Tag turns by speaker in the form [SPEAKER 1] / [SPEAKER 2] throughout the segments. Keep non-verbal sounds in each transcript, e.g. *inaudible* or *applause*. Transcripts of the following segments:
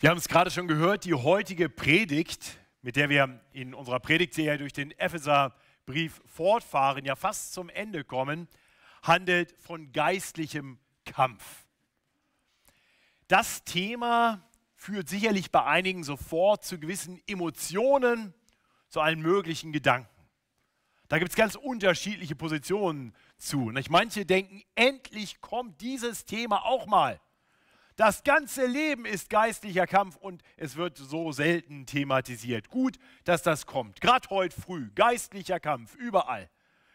[SPEAKER 1] Wir haben es gerade schon gehört, die heutige Predigt, mit der wir in unserer Predigtserie durch den Epheserbrief fortfahren, ja fast zum Ende kommen, handelt von geistlichem Kampf. Das Thema führt sicherlich bei einigen sofort zu gewissen Emotionen, zu allen möglichen Gedanken. Da gibt es ganz unterschiedliche Positionen zu. Manche denken, endlich kommt dieses Thema auch mal. Das ganze Leben ist geistlicher Kampf und es wird so selten thematisiert. Gut, dass das kommt. Gerade heute früh, geistlicher Kampf, überall.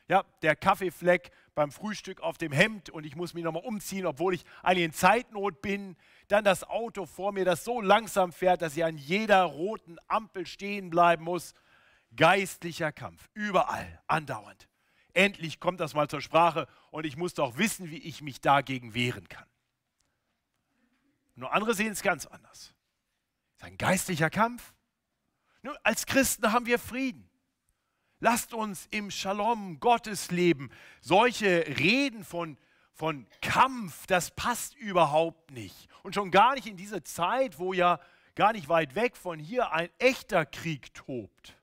[SPEAKER 1] Ja, der Kaffeefleck beim Frühstück auf dem Hemd und ich muss mich nochmal umziehen, obwohl ich eigentlich in Zeitnot bin. Dann das Auto vor mir, das so langsam fährt, dass ich an jeder roten Ampel stehen bleiben muss. Geistlicher Kampf, überall, andauernd. Endlich kommt das mal zur Sprache und ich muss doch wissen, wie ich mich dagegen wehren kann. Nur andere sehen es ganz anders. Es ist ein geistlicher Kampf. Nur als Christen haben wir Frieden. Lasst uns im Shalom Gottes leben. Solche Reden von, von Kampf, das passt überhaupt nicht. Und schon gar nicht in diese Zeit, wo ja gar nicht weit weg von hier ein echter Krieg tobt.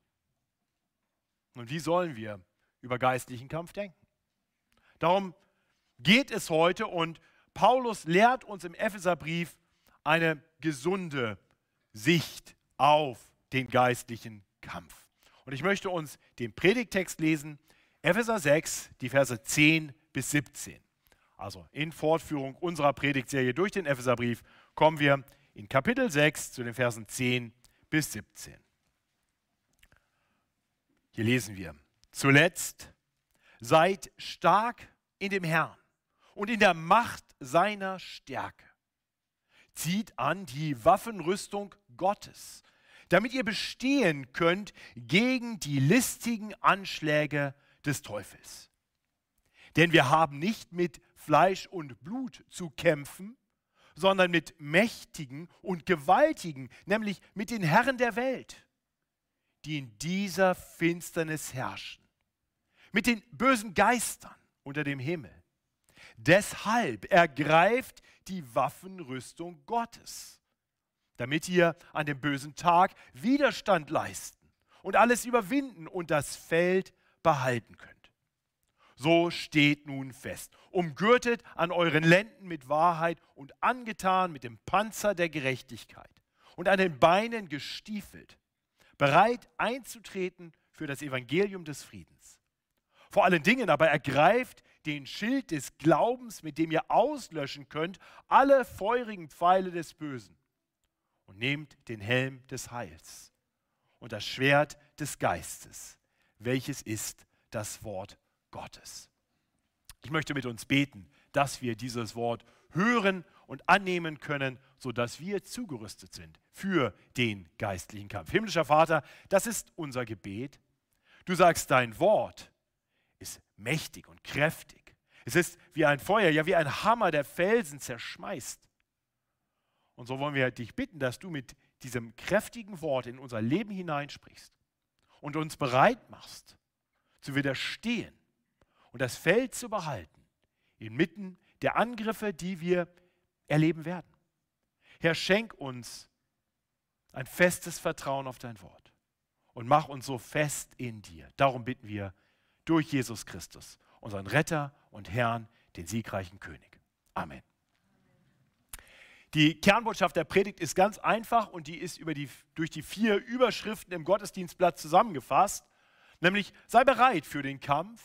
[SPEAKER 1] Und wie sollen wir über geistlichen Kampf denken? Darum geht es heute und Paulus lehrt uns im Epheserbrief eine gesunde Sicht auf den geistlichen Kampf. Und ich möchte uns den Predigtext lesen, Epheser 6, die Verse 10 bis 17. Also in Fortführung unserer Predigtserie durch den Epheserbrief kommen wir in Kapitel 6 zu den Versen 10 bis 17. Hier lesen wir, zuletzt seid stark in dem Herrn und in der Macht seiner Stärke zieht an die Waffenrüstung Gottes, damit ihr bestehen könnt gegen die listigen Anschläge des Teufels. Denn wir haben nicht mit Fleisch und Blut zu kämpfen, sondern mit Mächtigen und Gewaltigen, nämlich mit den Herren der Welt, die in dieser Finsternis herrschen, mit den bösen Geistern unter dem Himmel. Deshalb ergreift die Waffenrüstung Gottes, damit ihr an dem bösen Tag Widerstand leisten und alles überwinden und das Feld behalten könnt. So steht nun fest, umgürtet an euren Lenden mit Wahrheit und angetan mit dem Panzer der Gerechtigkeit und an den Beinen gestiefelt, bereit einzutreten für das Evangelium des Friedens. Vor allen Dingen aber ergreift den Schild des Glaubens, mit dem ihr auslöschen könnt alle feurigen Pfeile des Bösen. Und nehmt den Helm des Heils und das Schwert des Geistes, welches ist das Wort Gottes. Ich möchte mit uns beten, dass wir dieses Wort hören und annehmen können, sodass wir zugerüstet sind für den geistlichen Kampf. Himmlischer Vater, das ist unser Gebet. Du sagst, dein Wort ist mächtig und kräftig. Es ist wie ein Feuer, ja wie ein Hammer, der Felsen zerschmeißt. Und so wollen wir dich bitten, dass du mit diesem kräftigen Wort in unser Leben hineinsprichst und uns bereit machst, zu widerstehen und das Feld zu behalten, inmitten der Angriffe, die wir erleben werden. Herr, schenk uns ein festes Vertrauen auf dein Wort und mach uns so fest in dir. Darum bitten wir durch Jesus Christus, unseren Retter und Herrn, den siegreichen König. Amen. Die Kernbotschaft der Predigt ist ganz einfach und die ist die, durch die vier Überschriften im Gottesdienstblatt zusammengefasst, nämlich sei bereit für den Kampf,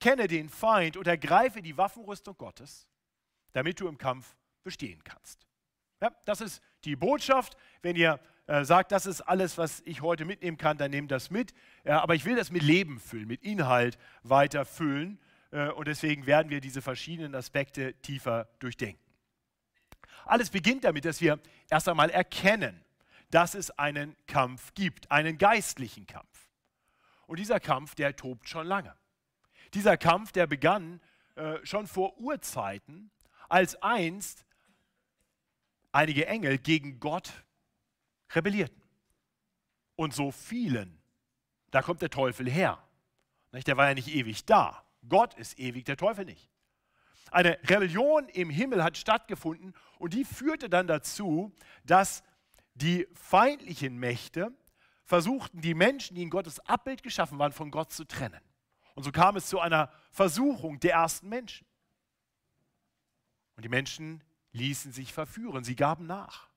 [SPEAKER 1] kenne den Feind und ergreife die Waffenrüstung Gottes, damit du im Kampf bestehen kannst. Ja, das ist die Botschaft. Wenn ihr äh, sagt, das ist alles, was ich heute mitnehmen kann, dann nehmt das mit. Aber ich will das mit Leben füllen, mit Inhalt weiter füllen. Äh, und deswegen werden wir diese verschiedenen Aspekte tiefer durchdenken. Alles beginnt damit, dass wir erst einmal erkennen, dass es einen Kampf gibt, einen geistlichen Kampf. Und dieser Kampf, der tobt schon lange. Dieser Kampf, der begann äh, schon vor Urzeiten, als einst einige Engel gegen Gott rebellierten. Und so vielen, da kommt der Teufel her. Der war ja nicht ewig da. Gott ist ewig, der Teufel nicht. Eine Rebellion im Himmel hat stattgefunden und die führte dann dazu, dass die feindlichen Mächte versuchten, die Menschen, die in Gottes Abbild geschaffen waren, von Gott zu trennen. Und so kam es zu einer Versuchung der ersten Menschen. Und die Menschen ließen sich verführen, sie gaben nach.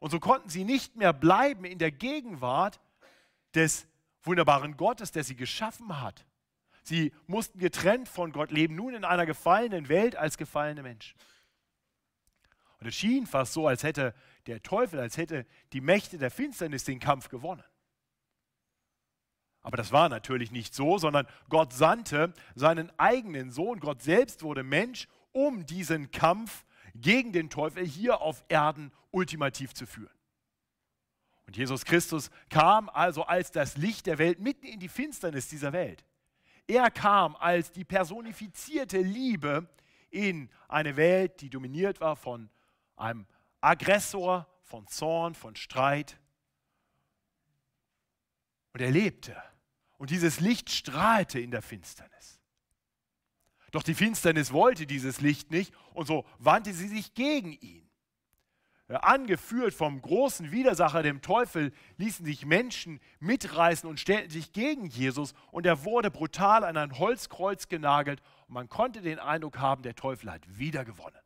[SPEAKER 1] Und so konnten sie nicht mehr bleiben in der Gegenwart des wunderbaren Gottes, der sie geschaffen hat. Sie mussten getrennt von Gott leben, nun in einer gefallenen Welt als gefallene Menschen. Und es schien fast so, als hätte der Teufel, als hätte die Mächte der Finsternis den Kampf gewonnen. Aber das war natürlich nicht so, sondern Gott sandte seinen eigenen Sohn, Gott selbst wurde Mensch, um diesen Kampf gegen den Teufel hier auf Erden ultimativ zu führen. Und Jesus Christus kam also als das Licht der Welt mitten in die Finsternis dieser Welt. Er kam als die personifizierte Liebe in eine Welt, die dominiert war von einem Aggressor, von Zorn, von Streit. Und er lebte. Und dieses Licht strahlte in der Finsternis. Doch die Finsternis wollte dieses Licht nicht und so wandte sie sich gegen ihn. Angeführt vom großen Widersacher, dem Teufel, ließen sich Menschen mitreißen und stellten sich gegen Jesus und er wurde brutal an ein Holzkreuz genagelt und man konnte den Eindruck haben, der Teufel hat wieder gewonnen.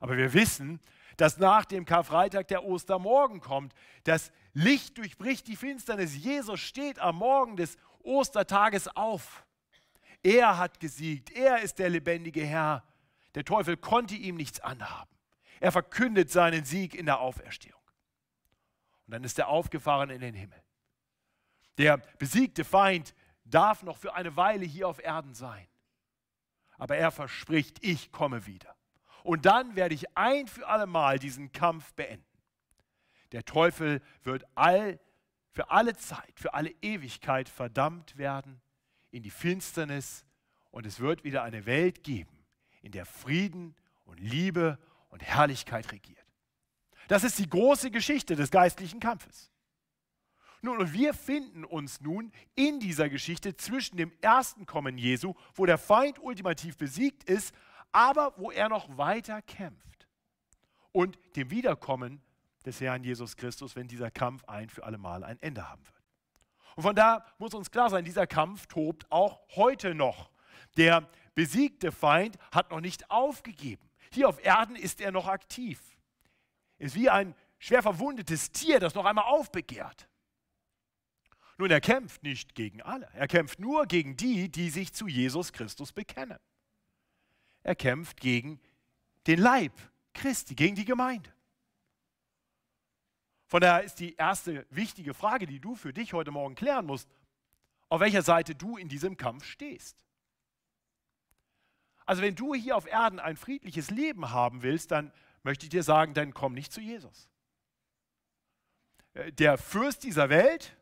[SPEAKER 1] Aber wir wissen, dass nach dem Karfreitag der Ostermorgen kommt. Das Licht durchbricht die Finsternis. Jesus steht am Morgen des Ostertages auf. Er hat gesiegt. Er ist der lebendige Herr. Der Teufel konnte ihm nichts anhaben. Er verkündet seinen Sieg in der Auferstehung. Und dann ist er aufgefahren in den Himmel. Der besiegte Feind darf noch für eine Weile hier auf Erden sein. Aber er verspricht, ich komme wieder. Und dann werde ich ein für alle Mal diesen Kampf beenden. Der Teufel wird all, für alle Zeit, für alle Ewigkeit verdammt werden in die Finsternis und es wird wieder eine Welt geben, in der Frieden und Liebe und Herrlichkeit regiert. Das ist die große Geschichte des geistlichen Kampfes. Nun, und wir finden uns nun in dieser Geschichte zwischen dem ersten Kommen Jesu, wo der Feind ultimativ besiegt ist, aber wo er noch weiter kämpft, und dem Wiederkommen des Herrn Jesus Christus, wenn dieser Kampf ein für alle Mal ein Ende haben wird. Und von da muss uns klar sein, dieser Kampf tobt auch heute noch. Der besiegte Feind hat noch nicht aufgegeben. Hier auf Erden ist er noch aktiv. Ist wie ein schwer verwundetes Tier, das noch einmal aufbegehrt. Nun, er kämpft nicht gegen alle. Er kämpft nur gegen die, die sich zu Jesus Christus bekennen. Er kämpft gegen den Leib Christi, gegen die Gemeinde. Von daher ist die erste wichtige Frage, die du für dich heute Morgen klären musst, auf welcher Seite du in diesem Kampf stehst. Also wenn du hier auf Erden ein friedliches Leben haben willst, dann möchte ich dir sagen, dann komm nicht zu Jesus. Äh, der Fürst dieser Welt,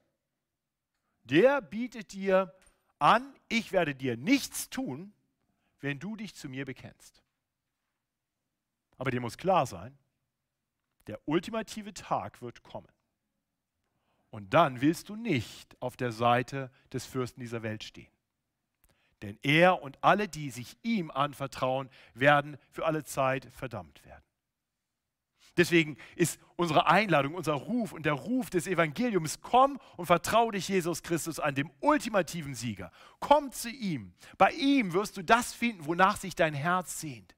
[SPEAKER 1] der bietet dir an, ich werde dir nichts tun, wenn du dich zu mir bekennst. Aber dir muss klar sein, der ultimative Tag wird kommen. Und dann willst du nicht auf der Seite des Fürsten dieser Welt stehen. Denn er und alle, die sich ihm anvertrauen, werden für alle Zeit verdammt werden. Deswegen ist unsere Einladung, unser Ruf und der Ruf des Evangeliums, komm und vertraue dich Jesus Christus an, dem ultimativen Sieger. Komm zu ihm. Bei ihm wirst du das finden, wonach sich dein Herz sehnt.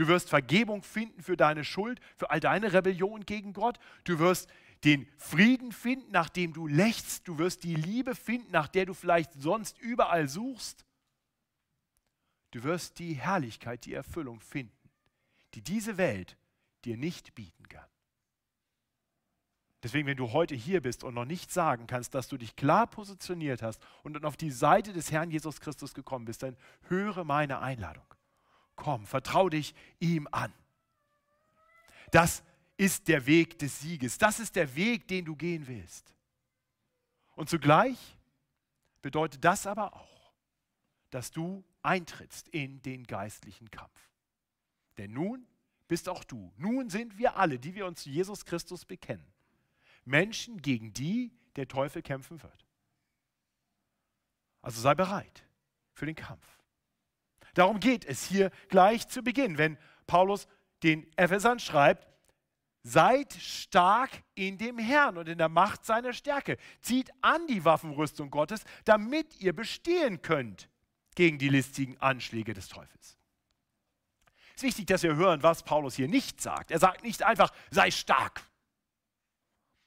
[SPEAKER 1] Du wirst Vergebung finden für deine Schuld, für all deine Rebellion gegen Gott. Du wirst den Frieden finden, nach dem du lächst. Du wirst die Liebe finden, nach der du vielleicht sonst überall suchst. Du wirst die Herrlichkeit, die Erfüllung finden, die diese Welt dir nicht bieten kann. Deswegen, wenn du heute hier bist und noch nicht sagen kannst, dass du dich klar positioniert hast und auf die Seite des Herrn Jesus Christus gekommen bist, dann höre meine Einladung. Komm, vertrau dich ihm an. Das ist der Weg des Sieges. Das ist der Weg, den du gehen willst. Und zugleich bedeutet das aber auch, dass du eintrittst in den geistlichen Kampf. Denn nun bist auch du, nun sind wir alle, die wir uns zu Jesus Christus bekennen, Menschen, gegen die der Teufel kämpfen wird. Also sei bereit für den Kampf. Darum geht es hier gleich zu Beginn, wenn Paulus den Ephesern schreibt, Seid stark in dem Herrn und in der Macht seiner Stärke. Zieht an die Waffenrüstung Gottes, damit ihr bestehen könnt gegen die listigen Anschläge des Teufels. Es ist wichtig, dass wir hören, was Paulus hier nicht sagt. Er sagt nicht einfach, sei stark.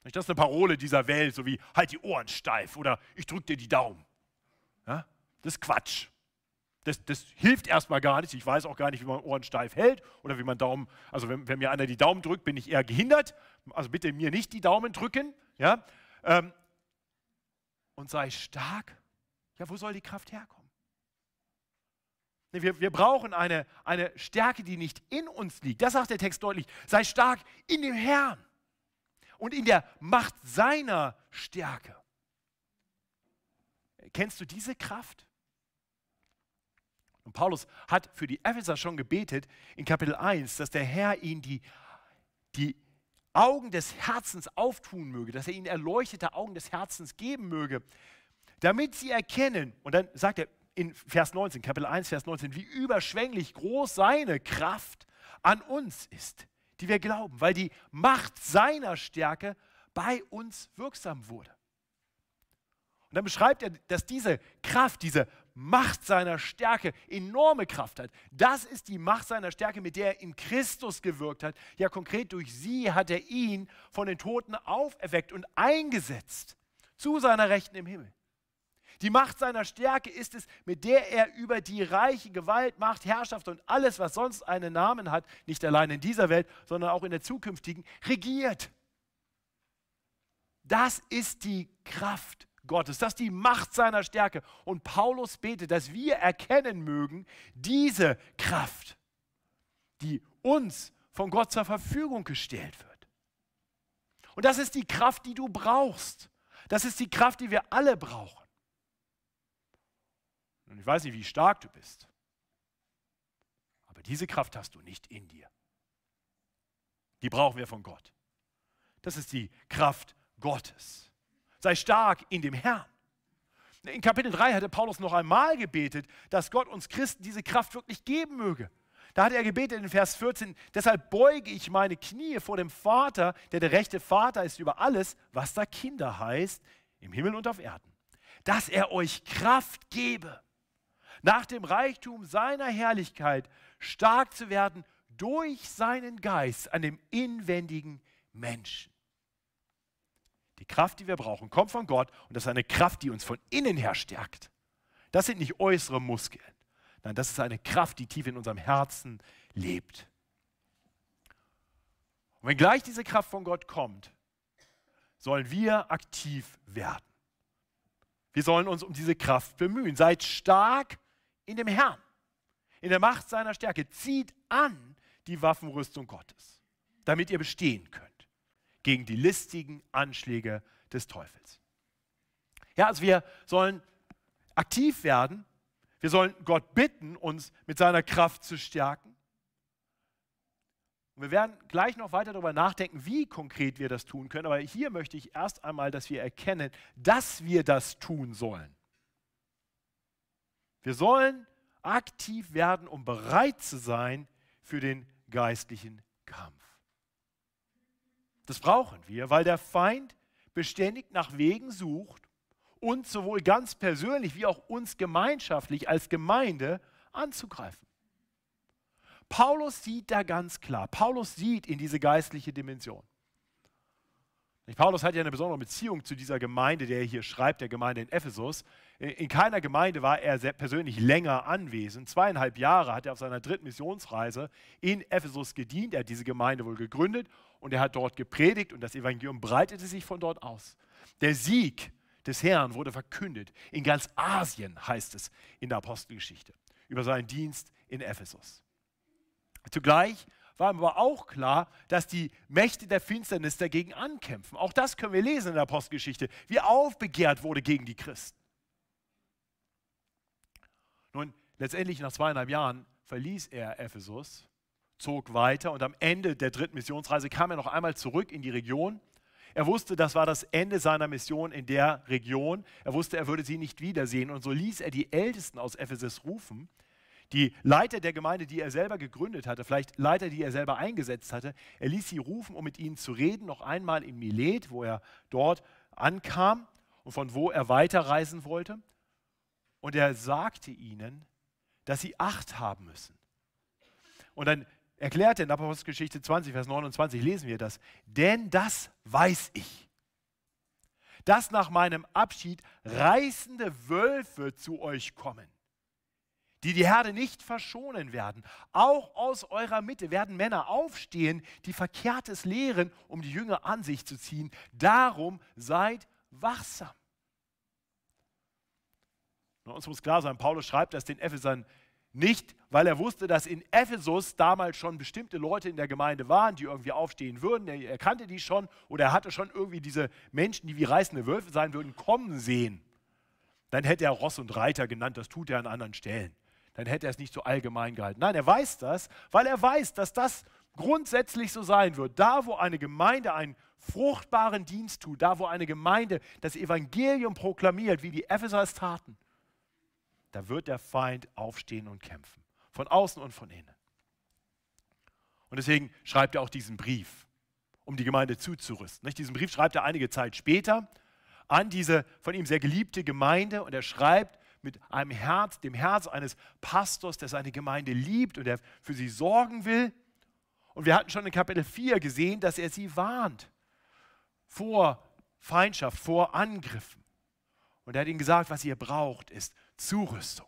[SPEAKER 1] Das ist eine Parole dieser Welt, so wie halt die Ohren steif oder ich drücke dir die Daumen. Ja? Das ist Quatsch. Das, das, hilft erstmal gar nicht. Ich weiß auch gar nicht, wie man Ohren steif hält oder wie man Daumen, also wenn, wenn, mir einer die Daumen drückt, bin ich eher gehindert. Also bitte mir nicht die Daumen drücken. Ja? Ähm, und sei stark. Ja, wo soll die Kraft herkommen? Wir, wir brauchen eine, eine Stärke, die nicht in uns liegt. Das sagt der Text deutlich. Sei stark in dem Herrn und in der Macht seiner Stärke. Kennst du diese Kraft? Und Paulus hat für die Epheser schon gebetet in Kapitel 1, dass der Herr ihnen die, die Augen des Herzens auftun möge, dass er ihnen erleuchtete Augen des Herzens geben möge, damit sie erkennen, und dann sagt er in Vers 19, Kapitel 1, Vers 19, wie überschwänglich groß seine Kraft an uns ist, die wir glauben, weil die Macht seiner Stärke bei uns wirksam wurde. Und dann beschreibt er, dass diese Kraft, diese Macht seiner Stärke enorme Kraft hat. Das ist die Macht seiner Stärke, mit der er in Christus gewirkt hat. Ja, konkret durch sie hat er ihn von den Toten auferweckt und eingesetzt zu seiner Rechten im Himmel. Die Macht seiner Stärke ist es, mit der er über die reiche Gewalt, Macht, Herrschaft und alles, was sonst einen Namen hat, nicht allein in dieser Welt, sondern auch in der zukünftigen, regiert. Das ist die Kraft Gottes. Das ist die Macht seiner Stärke. Und Paulus betet, dass wir erkennen mögen, diese Kraft, die uns von Gott zur Verfügung gestellt wird. Und das ist die Kraft, die du brauchst. Das ist die Kraft, die wir alle brauchen. Und ich weiß nicht, wie stark du bist, aber diese Kraft hast du nicht in dir. Die brauchen wir von Gott. Das ist die Kraft Gottes. Sei stark in dem Herrn. In Kapitel 3 hatte Paulus noch einmal gebetet, dass Gott uns Christen diese Kraft wirklich geben möge. Da hat er gebetet in Vers 14, deshalb beuge ich meine Knie vor dem Vater, der der rechte Vater ist über alles, was da Kinder heißt, im Himmel und auf Erden. Dass er euch Kraft gebe, nach dem Reichtum seiner Herrlichkeit stark zu werden durch seinen Geist an dem inwendigen Menschen. Die Kraft, die wir brauchen, kommt von Gott und das ist eine Kraft, die uns von innen her stärkt. Das sind nicht äußere Muskeln. Nein, das ist eine Kraft, die tief in unserem Herzen lebt. Und wenn gleich diese Kraft von Gott kommt, sollen wir aktiv werden. Wir sollen uns um diese Kraft bemühen. Seid stark in dem Herrn, in der Macht seiner Stärke. Zieht an die Waffenrüstung Gottes, damit ihr bestehen könnt gegen die listigen Anschläge des Teufels. Ja, also wir sollen aktiv werden. Wir sollen Gott bitten, uns mit seiner Kraft zu stärken. Und wir werden gleich noch weiter darüber nachdenken, wie konkret wir das tun können. Aber hier möchte ich erst einmal, dass wir erkennen, dass wir das tun sollen. Wir sollen aktiv werden, um bereit zu sein für den geistlichen Kampf. Das brauchen wir, weil der Feind beständig nach Wegen sucht, uns sowohl ganz persönlich wie auch uns gemeinschaftlich als Gemeinde anzugreifen. Paulus sieht da ganz klar, Paulus sieht in diese geistliche Dimension. Paulus hat ja eine besondere Beziehung zu dieser Gemeinde, der er hier schreibt, der Gemeinde in Ephesus. In keiner Gemeinde war er persönlich länger anwesend. Zweieinhalb Jahre hat er auf seiner dritten Missionsreise in Ephesus gedient. Er hat diese Gemeinde wohl gegründet und er hat dort gepredigt und das Evangelium breitete sich von dort aus. Der Sieg des Herrn wurde verkündet. In ganz Asien heißt es in der Apostelgeschichte über seinen Dienst in Ephesus. Zugleich war aber auch klar, dass die Mächte der Finsternis dagegen ankämpfen. Auch das können wir lesen in der Apostelgeschichte, wie aufbegehrt wurde gegen die Christen. Nun, letztendlich nach zweieinhalb Jahren verließ er Ephesus, zog weiter und am Ende der dritten Missionsreise kam er noch einmal zurück in die Region. Er wusste, das war das Ende seiner Mission in der Region. Er wusste, er würde sie nicht wiedersehen und so ließ er die Ältesten aus Ephesus rufen die Leiter der Gemeinde, die er selber gegründet hatte, vielleicht Leiter, die er selber eingesetzt hatte, er ließ sie rufen, um mit ihnen zu reden, noch einmal in Milet, wo er dort ankam und von wo er weiterreisen wollte. Und er sagte ihnen, dass sie Acht haben müssen. Und dann erklärt er in Apostelgeschichte 20, Vers 29, lesen wir das. Denn das weiß ich, dass nach meinem Abschied reißende Wölfe zu euch kommen, die die Herde nicht verschonen werden. Auch aus eurer Mitte werden Männer aufstehen, die Verkehrtes lehren, um die Jünger an sich zu ziehen. Darum seid wachsam. uns muss klar sein, Paulus schreibt das den Ephesern nicht, weil er wusste, dass in Ephesus damals schon bestimmte Leute in der Gemeinde waren, die irgendwie aufstehen würden. Er, er kannte die schon oder er hatte schon irgendwie diese Menschen, die wie reißende Wölfe sein würden, kommen sehen. Dann hätte er Ross und Reiter genannt, das tut er an anderen Stellen. Dann hätte er es nicht so allgemein gehalten. Nein, er weiß das, weil er weiß, dass das grundsätzlich so sein wird. Da, wo eine Gemeinde einen fruchtbaren Dienst tut, da, wo eine Gemeinde das Evangelium proklamiert, wie die Epheser es taten, da wird der Feind aufstehen und kämpfen. Von außen und von innen. Und deswegen schreibt er auch diesen Brief, um die Gemeinde zuzurüsten. Diesen Brief schreibt er einige Zeit später an diese von ihm sehr geliebte Gemeinde und er schreibt mit einem Herz, dem Herz eines Pastors, der seine Gemeinde liebt und der für sie sorgen will. Und wir hatten schon in Kapitel 4 gesehen, dass er sie warnt vor Feindschaft, vor Angriffen. Und er hat ihnen gesagt, was ihr braucht, ist Zurüstung.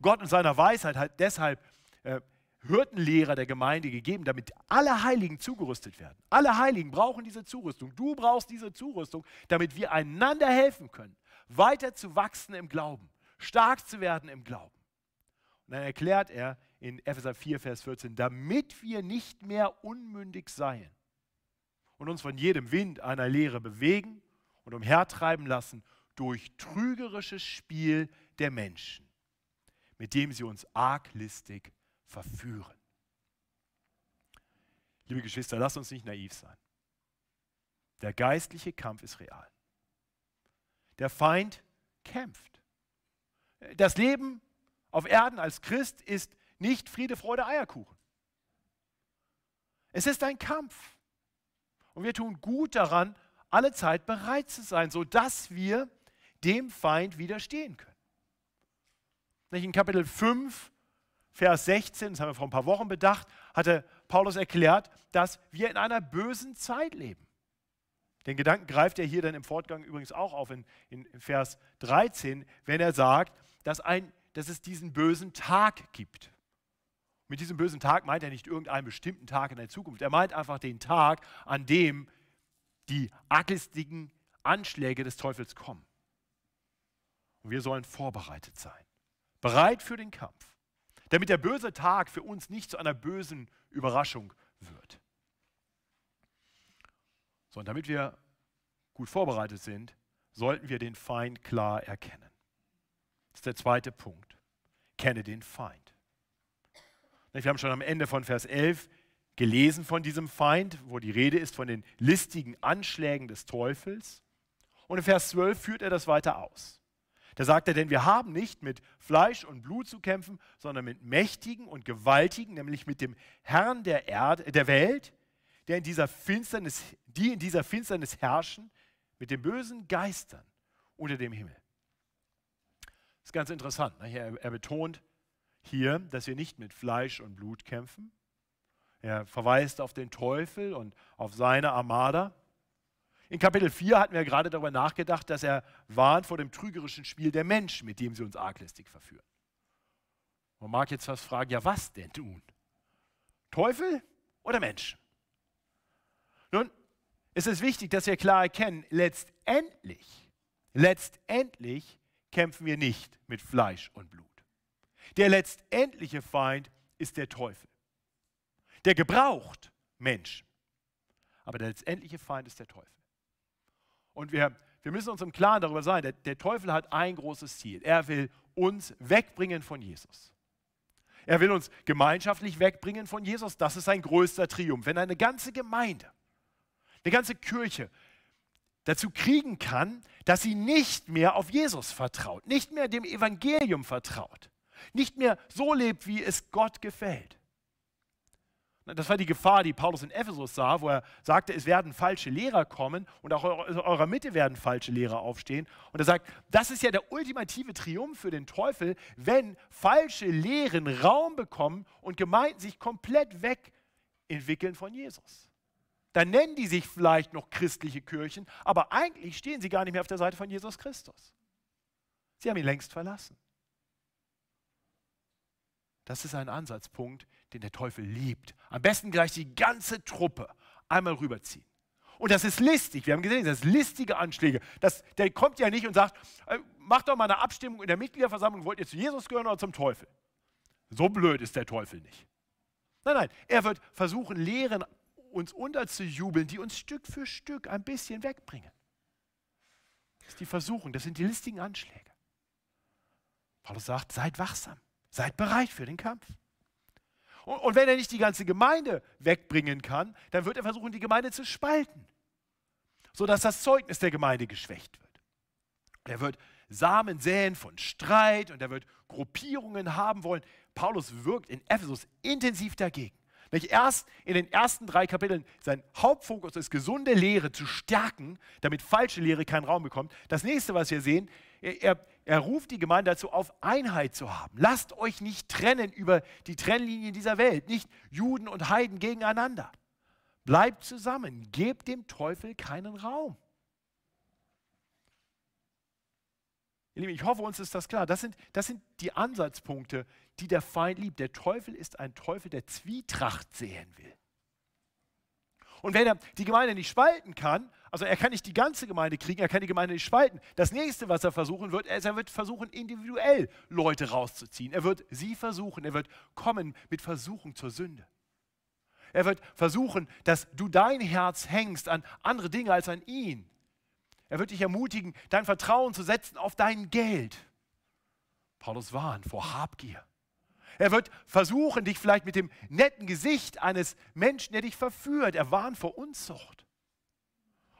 [SPEAKER 1] Gott in seiner Weisheit hat deshalb äh, Hürdenlehrer der Gemeinde gegeben, damit alle Heiligen zugerüstet werden. Alle Heiligen brauchen diese Zurüstung. Du brauchst diese Zurüstung, damit wir einander helfen können, weiter zu wachsen im Glauben, stark zu werden im Glauben. Und dann erklärt er in Epheser 4, Vers 14, damit wir nicht mehr unmündig seien und uns von jedem Wind einer Lehre bewegen und umhertreiben lassen durch trügerisches Spiel der Menschen, mit dem sie uns arglistig verführen. Liebe Geschwister, lasst uns nicht naiv sein. Der geistliche Kampf ist real. Der Feind kämpft. Das Leben auf Erden als Christ ist nicht Friede, Freude, Eierkuchen. Es ist ein Kampf. Und wir tun gut daran, alle Zeit bereit zu sein, sodass wir dem Feind widerstehen können. In Kapitel 5, Vers 16, das haben wir vor ein paar Wochen bedacht, hatte Paulus erklärt, dass wir in einer bösen Zeit leben. Den Gedanken greift er hier dann im Fortgang übrigens auch auf in, in Vers 13, wenn er sagt, dass, ein, dass es diesen bösen Tag gibt. Mit diesem bösen Tag meint er nicht irgendeinen bestimmten Tag in der Zukunft. Er meint einfach den Tag, an dem die arglistigen Anschläge des Teufels kommen. Und wir sollen vorbereitet sein bereit für den Kampf, damit der böse Tag für uns nicht zu einer bösen Überraschung wird. So, und damit wir gut vorbereitet sind, sollten wir den Feind klar erkennen. Das ist der zweite Punkt. Kenne den Feind. Wir haben schon am Ende von Vers 11 gelesen von diesem Feind, wo die Rede ist von den listigen Anschlägen des Teufels. Und in Vers 12 führt er das weiter aus. Da sagt er, denn wir haben nicht mit Fleisch und Blut zu kämpfen, sondern mit Mächtigen und Gewaltigen, nämlich mit dem Herrn der, Erde, der Welt, der in dieser Finsternis, die in dieser Finsternis herrschen, mit den bösen Geistern unter dem Himmel. Ist ganz interessant. Er, er betont hier, dass wir nicht mit Fleisch und Blut kämpfen. Er verweist auf den Teufel und auf seine Armada. In Kapitel 4 hatten wir gerade darüber nachgedacht, dass er warnt vor dem trügerischen Spiel der Menschen, mit dem sie uns arglistig verführen. Man mag jetzt fast fragen, ja was denn nun? Teufel oder Menschen? Nun, es ist wichtig, dass wir klar erkennen, letztendlich, letztendlich kämpfen wir nicht mit Fleisch und Blut. Der letztendliche Feind ist der Teufel. Der gebraucht Menschen. Aber der letztendliche Feind ist der Teufel. Und wir, wir müssen uns im Klaren darüber sein, der, der Teufel hat ein großes Ziel. Er will uns wegbringen von Jesus. Er will uns gemeinschaftlich wegbringen von Jesus. Das ist sein größter Triumph. Wenn eine ganze Gemeinde, eine ganze Kirche dazu kriegen kann, dass sie nicht mehr auf Jesus vertraut, nicht mehr dem Evangelium vertraut, nicht mehr so lebt, wie es Gott gefällt. Das war die Gefahr, die Paulus in Ephesus sah, wo er sagte, es werden falsche Lehrer kommen und auch in eurer Mitte werden falsche Lehrer aufstehen. Und er sagt, das ist ja der ultimative Triumph für den Teufel, wenn falsche Lehren Raum bekommen und Gemeinden sich komplett wegentwickeln von Jesus. Dann nennen die sich vielleicht noch christliche Kirchen, aber eigentlich stehen sie gar nicht mehr auf der Seite von Jesus Christus. Sie haben ihn längst verlassen. Das ist ein Ansatzpunkt, den der Teufel liebt. Am besten gleich die ganze Truppe einmal rüberziehen. Und das ist listig. Wir haben gesehen, das sind listige Anschläge. Das, der kommt ja nicht und sagt, äh, macht doch mal eine Abstimmung in der Mitgliederversammlung, wollt ihr zu Jesus gehören oder zum Teufel? So blöd ist der Teufel nicht. Nein, nein, er wird versuchen, Lehren uns unterzujubeln, die uns Stück für Stück ein bisschen wegbringen. Das ist die Versuchung, das sind die listigen Anschläge. Paulus sagt, seid wachsam, seid bereit für den Kampf. Und, und wenn er nicht die ganze Gemeinde wegbringen kann, dann wird er versuchen, die Gemeinde zu spalten, sodass das Zeugnis der Gemeinde geschwächt wird. Er wird Samen säen von Streit und er wird Gruppierungen haben wollen. Paulus wirkt in Ephesus intensiv dagegen. Nicht erst in den ersten drei Kapiteln sein Hauptfokus ist, gesunde Lehre zu stärken, damit falsche Lehre keinen Raum bekommt. Das nächste, was wir sehen, er, er ruft die Gemeinde dazu auf, Einheit zu haben. Lasst euch nicht trennen über die Trennlinien dieser Welt, nicht Juden und Heiden gegeneinander. Bleibt zusammen, gebt dem Teufel keinen Raum. Ich hoffe, uns ist das klar. Das sind, das sind die Ansatzpunkte, die der Feind liebt. Der Teufel ist ein Teufel, der Zwietracht sehen will. Und wenn er die Gemeinde nicht spalten kann, also er kann nicht die ganze Gemeinde kriegen, er kann die Gemeinde nicht spalten. Das nächste, was er versuchen wird, ist, er wird versuchen, individuell Leute rauszuziehen. Er wird sie versuchen, er wird kommen mit Versuchung zur Sünde. Er wird versuchen, dass du dein Herz hängst an andere Dinge als an ihn. Er wird dich ermutigen, dein Vertrauen zu setzen auf dein Geld. Paulus warnt vor Habgier. Er wird versuchen, dich vielleicht mit dem netten Gesicht eines Menschen, der dich verführt. Er warnt vor Unzucht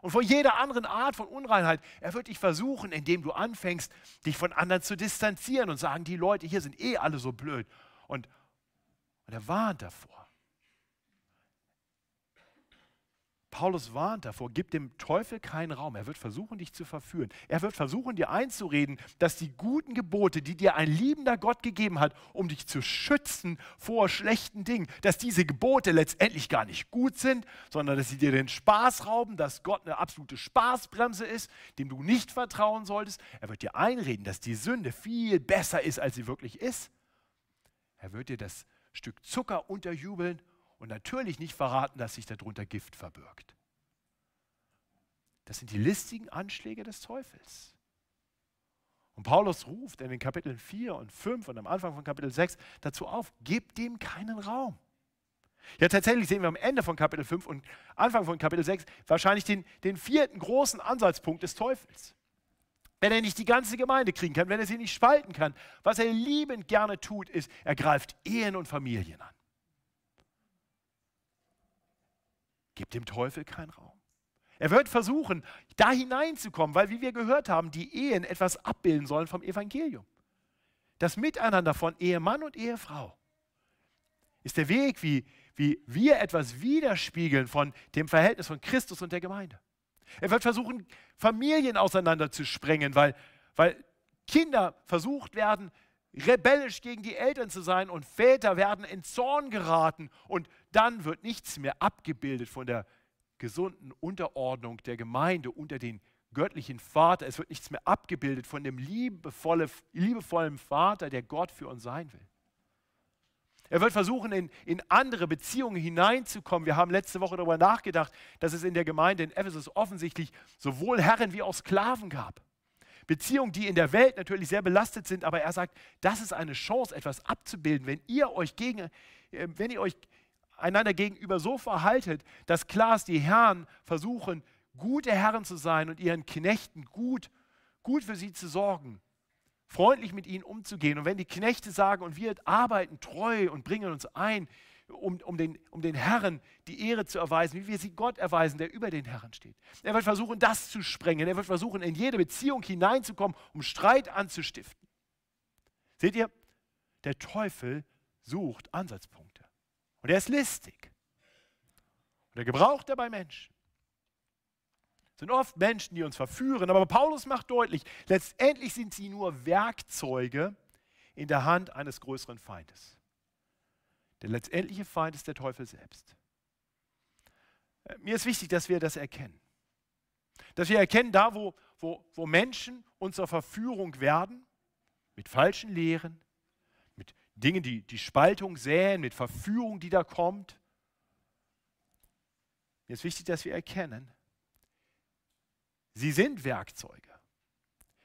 [SPEAKER 1] und vor jeder anderen Art von Unreinheit. Er wird dich versuchen, indem du anfängst, dich von anderen zu distanzieren und sagen, die Leute hier sind eh alle so blöd. Und, und er warnt davor. Paulus warnt davor, gib dem Teufel keinen Raum. Er wird versuchen, dich zu verführen. Er wird versuchen, dir einzureden, dass die guten Gebote, die dir ein liebender Gott gegeben hat, um dich zu schützen vor schlechten Dingen, dass diese Gebote letztendlich gar nicht gut sind, sondern dass sie dir den Spaß rauben, dass Gott eine absolute Spaßbremse ist, dem du nicht vertrauen solltest. Er wird dir einreden, dass die Sünde viel besser ist, als sie wirklich ist. Er wird dir das Stück Zucker unterjubeln und natürlich nicht verraten, dass sich darunter Gift verbirgt. Das sind die listigen Anschläge des Teufels. Und Paulus ruft in den Kapiteln 4 und 5 und am Anfang von Kapitel 6 dazu auf, gebt dem keinen Raum. Ja, tatsächlich sehen wir am Ende von Kapitel 5 und Anfang von Kapitel 6 wahrscheinlich den, den vierten großen Ansatzpunkt des Teufels. Wenn er nicht die ganze Gemeinde kriegen kann, wenn er sie nicht spalten kann, was er liebend gerne tut, ist, er greift Ehen und Familien an. Gib dem Teufel keinen Raum. Er wird versuchen, da hineinzukommen, weil, wie wir gehört haben, die Ehen etwas abbilden sollen vom Evangelium. Das Miteinander von Ehemann und Ehefrau ist der Weg, wie, wie wir etwas widerspiegeln von dem Verhältnis von Christus und der Gemeinde. Er wird versuchen, Familien auseinanderzusprengen, weil, weil Kinder versucht werden, rebellisch gegen die Eltern zu sein und Väter werden in Zorn geraten und dann wird nichts mehr abgebildet von der gesunden Unterordnung der Gemeinde unter den göttlichen Vater. Es wird nichts mehr abgebildet von dem liebevolle, liebevollen Vater, der Gott für uns sein will. Er wird versuchen, in, in andere Beziehungen hineinzukommen. Wir haben letzte Woche darüber nachgedacht, dass es in der Gemeinde in Ephesus offensichtlich sowohl Herren wie auch Sklaven gab. Beziehungen, die in der Welt natürlich sehr belastet sind, aber er sagt, das ist eine Chance, etwas abzubilden, wenn ihr euch gegen, äh, wenn ihr euch einander gegenüber so verhaltet, dass klar ist, die Herren versuchen, gute Herren zu sein und ihren Knechten gut, gut für sie zu sorgen, freundlich mit ihnen umzugehen. Und wenn die Knechte sagen, und wir arbeiten treu und bringen uns ein, um, um, den, um den Herren die Ehre zu erweisen, wie wir sie Gott erweisen, der über den Herren steht. Er wird versuchen, das zu sprengen. Er wird versuchen, in jede Beziehung hineinzukommen, um Streit anzustiften. Seht ihr? der Teufel sucht Ansatzpunkte. Und er ist listig. Und er gebraucht dabei Menschen. Es sind oft Menschen, die uns verführen, aber Paulus macht deutlich, letztendlich sind sie nur Werkzeuge in der Hand eines größeren Feindes. Der letztendliche Feind ist der Teufel selbst. Mir ist wichtig, dass wir das erkennen. Dass wir erkennen, da wo, wo, wo Menschen unserer Verführung werden, mit falschen Lehren, Dingen, die die Spaltung säen, mit Verführung, die da kommt. Mir ist wichtig, dass wir erkennen, sie sind Werkzeuge.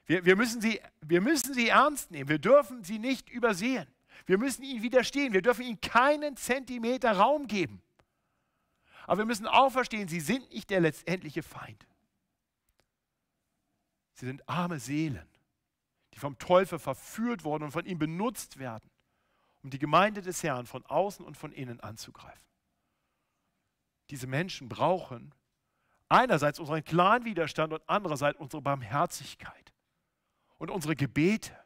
[SPEAKER 1] Wir, wir, müssen sie, wir müssen sie ernst nehmen. Wir dürfen sie nicht übersehen. Wir müssen ihnen widerstehen. Wir dürfen ihnen keinen Zentimeter Raum geben. Aber wir müssen auch verstehen, sie sind nicht der letztendliche Feind. Sie sind arme Seelen, die vom Teufel verführt wurden und von ihm benutzt werden, um die Gemeinde des Herrn von außen und von innen anzugreifen. Diese Menschen brauchen einerseits unseren klaren Widerstand und andererseits unsere Barmherzigkeit und unsere Gebete.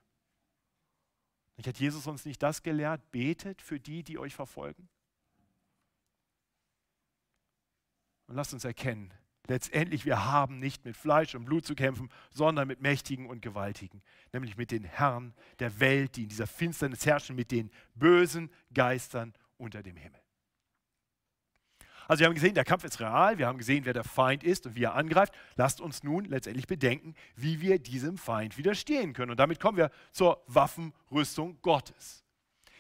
[SPEAKER 1] Nicht hat Jesus uns nicht das gelehrt? Betet für die, die euch verfolgen. Und lasst uns erkennen, letztendlich, wir haben nicht mit Fleisch und Blut zu kämpfen, sondern mit Mächtigen und Gewaltigen, nämlich mit den Herren der Welt, die in dieser Finsternis herrschen, mit den bösen Geistern unter dem Himmel. Also wir haben gesehen, der Kampf ist real, wir haben gesehen, wer der Feind ist und wie er angreift. Lasst uns nun letztendlich bedenken, wie wir diesem Feind widerstehen können. Und damit kommen wir zur Waffenrüstung Gottes.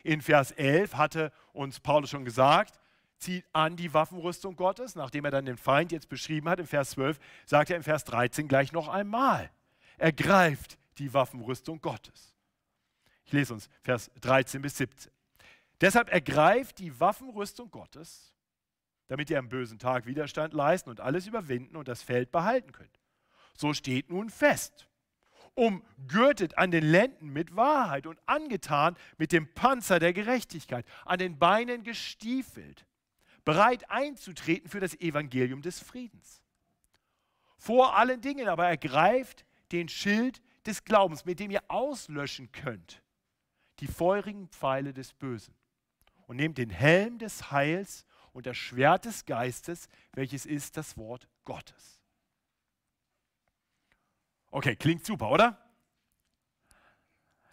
[SPEAKER 1] In Vers 11 hatte uns Paulus schon gesagt, zieht an die Waffenrüstung Gottes, nachdem er dann den Feind jetzt beschrieben hat. In Vers 12 sagt er in Vers 13 gleich noch einmal, ergreift die Waffenrüstung Gottes. Ich lese uns Vers 13 bis 17. Deshalb ergreift die Waffenrüstung Gottes, damit ihr am bösen Tag Widerstand leisten und alles überwinden und das Feld behalten könnt. So steht nun fest. Umgürtet an den Lenden mit Wahrheit und angetan mit dem Panzer der Gerechtigkeit, an den Beinen gestiefelt, bereit einzutreten für das Evangelium des Friedens. Vor allen Dingen aber ergreift den Schild des Glaubens, mit dem ihr auslöschen könnt die feurigen Pfeile des Bösen. Und nehmt den Helm des Heils und das Schwert des Geistes, welches ist das Wort Gottes. Okay, klingt super, oder?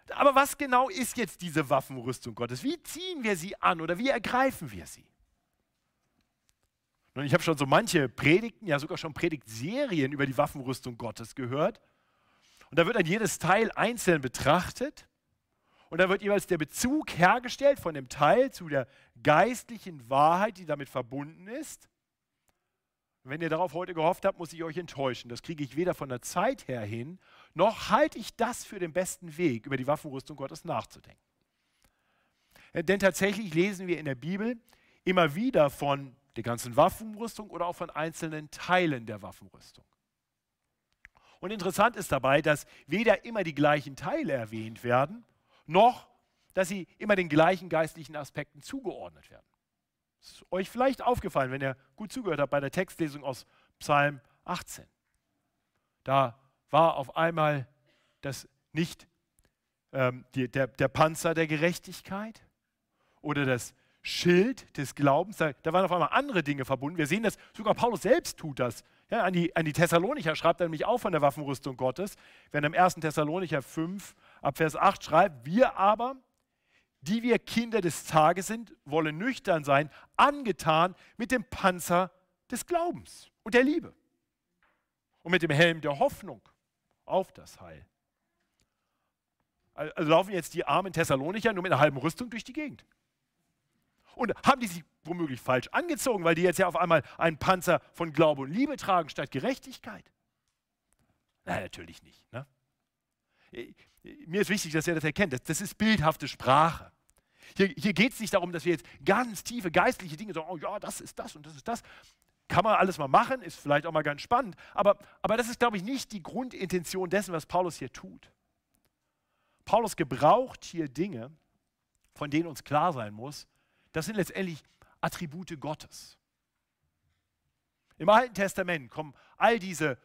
[SPEAKER 1] Aber was genau ist jetzt diese Waffenrüstung Gottes? Wie ziehen wir sie an oder wie ergreifen wir sie? Nun, ich habe schon so manche Predigten, ja sogar schon Predigtserien über die Waffenrüstung Gottes gehört. Und da wird dann jedes Teil einzeln betrachtet. Und da wird jeweils der Bezug hergestellt von dem Teil zu der geistlichen Wahrheit, die damit verbunden ist. Und wenn ihr darauf heute gehofft habt, muss ich euch enttäuschen. Das kriege ich weder von der Zeit her hin, noch halte ich das für den besten Weg, über die Waffenrüstung Gottes nachzudenken. Denn tatsächlich lesen wir in der Bibel immer wieder von der ganzen Waffenrüstung oder auch von einzelnen Teilen der Waffenrüstung. Und interessant ist dabei, dass weder immer die gleichen Teile erwähnt werden, noch dass sie immer den gleichen geistlichen Aspekten zugeordnet werden. Ist euch vielleicht aufgefallen, wenn ihr gut zugehört habt bei der Textlesung aus Psalm 18. Da war auf einmal das nicht ähm, die, der, der Panzer der Gerechtigkeit oder das Schild des Glaubens. Da, da, waren auf einmal andere Dinge verbunden. Wir sehen das, sogar Paulus selbst tut das. Ja, an, die, an die Thessalonicher schreibt er nämlich auch von der Waffenrüstung Gottes, wenn er im 1. Thessalonicher 5 ab Vers 8 schreibt, wir aber, die wir Kinder des Tages sind, wollen nüchtern sein, angetan mit dem Panzer des Glaubens und der Liebe und mit dem Helm der Hoffnung auf das Heil. Also laufen jetzt die armen Thessalonicher nur mit einer halben Rüstung durch die Gegend. Und haben die sich womöglich falsch angezogen, weil die jetzt ja auf einmal einen Panzer von Glaube und Liebe tragen statt Gerechtigkeit? Nein, natürlich nicht. Ne? Mir ist wichtig, dass ihr das erkennt. Das, das ist bildhafte Sprache. Hier, hier geht es nicht darum, dass wir jetzt ganz tiefe geistliche Dinge sagen, oh ja, das ist das und das ist das. Kann man alles mal machen, ist vielleicht auch mal ganz spannend, aber, aber das ist, glaube ich, nicht die Grundintention dessen, was Paulus hier tut. Paulus gebraucht hier Dinge, von denen uns klar sein muss, das sind letztendlich Attribute Gottes. Im Alten Testament kommen all diese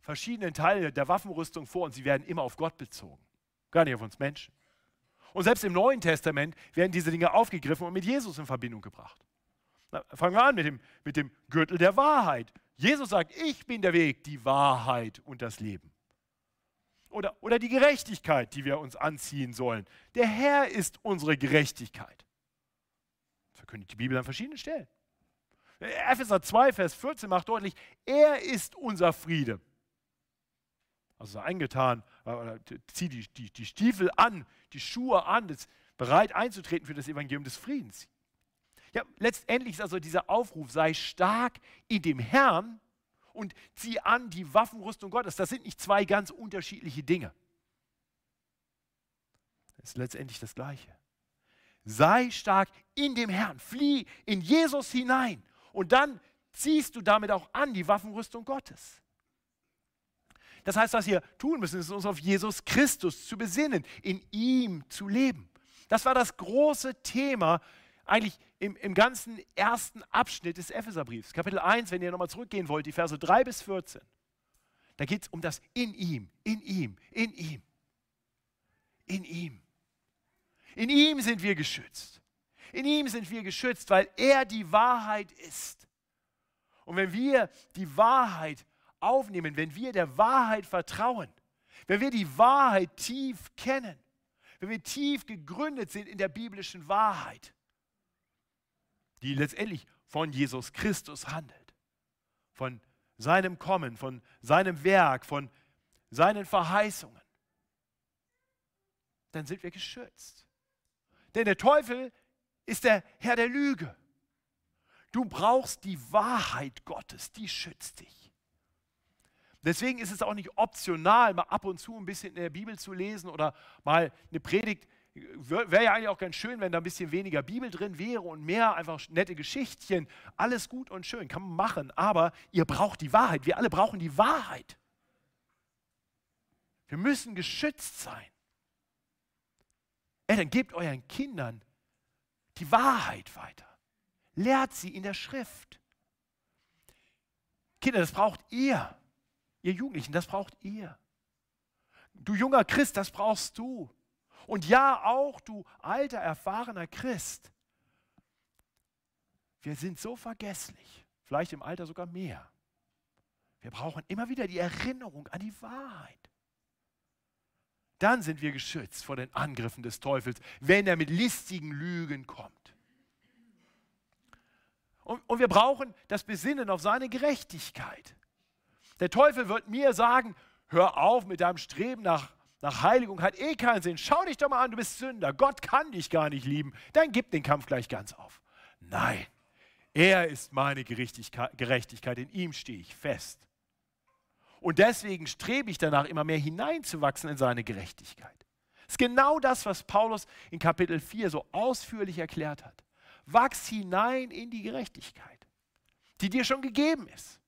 [SPEAKER 1] verschiedenen Teile der Waffenrüstung vor und sie werden immer auf Gott bezogen, gar nicht auf uns Menschen. Und selbst im Neuen Testament werden diese Dinge aufgegriffen und mit Jesus in Verbindung gebracht. Na, fangen wir an mit dem, mit dem Gürtel der Wahrheit. Jesus sagt, ich bin der Weg, die Wahrheit und das Leben. Oder, oder die Gerechtigkeit, die wir uns anziehen sollen. Der Herr ist unsere Gerechtigkeit. Verkündigt die Bibel an verschiedenen Stellen. Epheser 2, Vers 14 macht deutlich, er ist unser Friede. Also eingetan, äh, zieh die, die, die Stiefel an, die Schuhe an, ist bereit einzutreten für das Evangelium des Friedens. Ja, letztendlich ist also dieser Aufruf, sei stark in dem Herrn und zieh an die Waffenrüstung Gottes. Das sind nicht zwei ganz unterschiedliche Dinge. Das ist letztendlich das Gleiche. Sei stark in dem Herrn, flieh in Jesus hinein und dann ziehst du damit auch an die Waffenrüstung Gottes. Das heißt, was wir tun müssen, ist uns auf Jesus Christus zu besinnen, in ihm zu leben. Das war das große Thema eigentlich im, im ganzen ersten Abschnitt des Epheserbriefs. Kapitel 1, wenn ihr nochmal zurückgehen wollt, die Verse 3 bis 14. Da geht es um das in ihm, in ihm, in ihm. In ihm. In ihm sind wir geschützt. In ihm sind wir geschützt, weil er die Wahrheit ist. Und wenn wir die Wahrheit aufnehmen, wenn wir der Wahrheit vertrauen, wenn wir die Wahrheit tief kennen, wenn wir tief gegründet sind in der biblischen Wahrheit, die letztendlich von Jesus Christus handelt, von seinem Kommen, von seinem Werk, von seinen Verheißungen, dann sind wir geschützt. Denn der Teufel ist der Herr der Lüge. Du brauchst die Wahrheit Gottes, die schützt dich. Deswegen ist es auch nicht optional, mal ab und zu ein bisschen in der Bibel zu lesen oder mal eine Predigt Wäre ja eigentlich auch ganz schön, wenn da ein bisschen weniger Bibel drin wäre und mehr einfach nette Geschichtchen. Alles gut und schön, kann man machen, aber ihr braucht die Wahrheit. Wir alle brauchen die Wahrheit. Wir müssen geschützt sein. Eltern, gebt euren Kindern die Wahrheit weiter. Lehrt sie in der Schrift. Kinder, das braucht ihr. Ihr Jugendlichen, das braucht ihr. Du junger Christ, das brauchst du. Und ja, auch du alter, erfahrener Christ. Wir sind so vergesslich, vielleicht im Alter sogar mehr. Wir brauchen immer wieder die Erinnerung an die Wahrheit. Dann sind wir geschützt vor den Angriffen des Teufels, wenn er mit listigen Lügen kommt. Und, und wir brauchen das Besinnen auf seine Gerechtigkeit. Der Teufel wird mir sagen, hör auf mit deinem Streben nach nach Heiligung hat eh keinen Sinn. Schau dich doch mal an, du bist Sünder. Gott kann dich gar nicht lieben. Dann gib den Kampf gleich ganz auf. Nein, er ist meine Gerechtigkeit. In ihm stehe ich fest. Und deswegen strebe ich danach, immer mehr hineinzuwachsen in seine Gerechtigkeit. Das ist genau das, was Paulus in Kapitel 4 so ausführlich erklärt hat. Wachs hinein in die Gerechtigkeit, die dir schon gegeben ist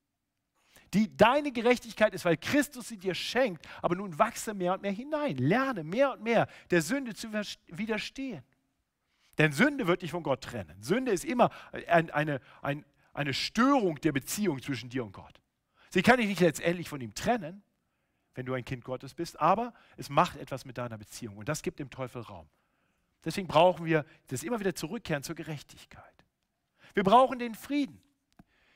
[SPEAKER 1] die deine Gerechtigkeit ist, weil Christus sie dir schenkt. Aber nun wachse mehr und mehr hinein. Lerne mehr und mehr der Sünde zu widerstehen. Denn Sünde wird dich von Gott trennen. Sünde ist immer eine, eine, eine Störung der Beziehung zwischen dir und Gott. Sie kann dich nicht letztendlich von ihm trennen, wenn du ein Kind Gottes bist, aber es macht etwas mit deiner Beziehung und das gibt dem Teufel Raum. Deswegen brauchen wir das immer wieder zurückkehren zur Gerechtigkeit. Wir brauchen den Frieden.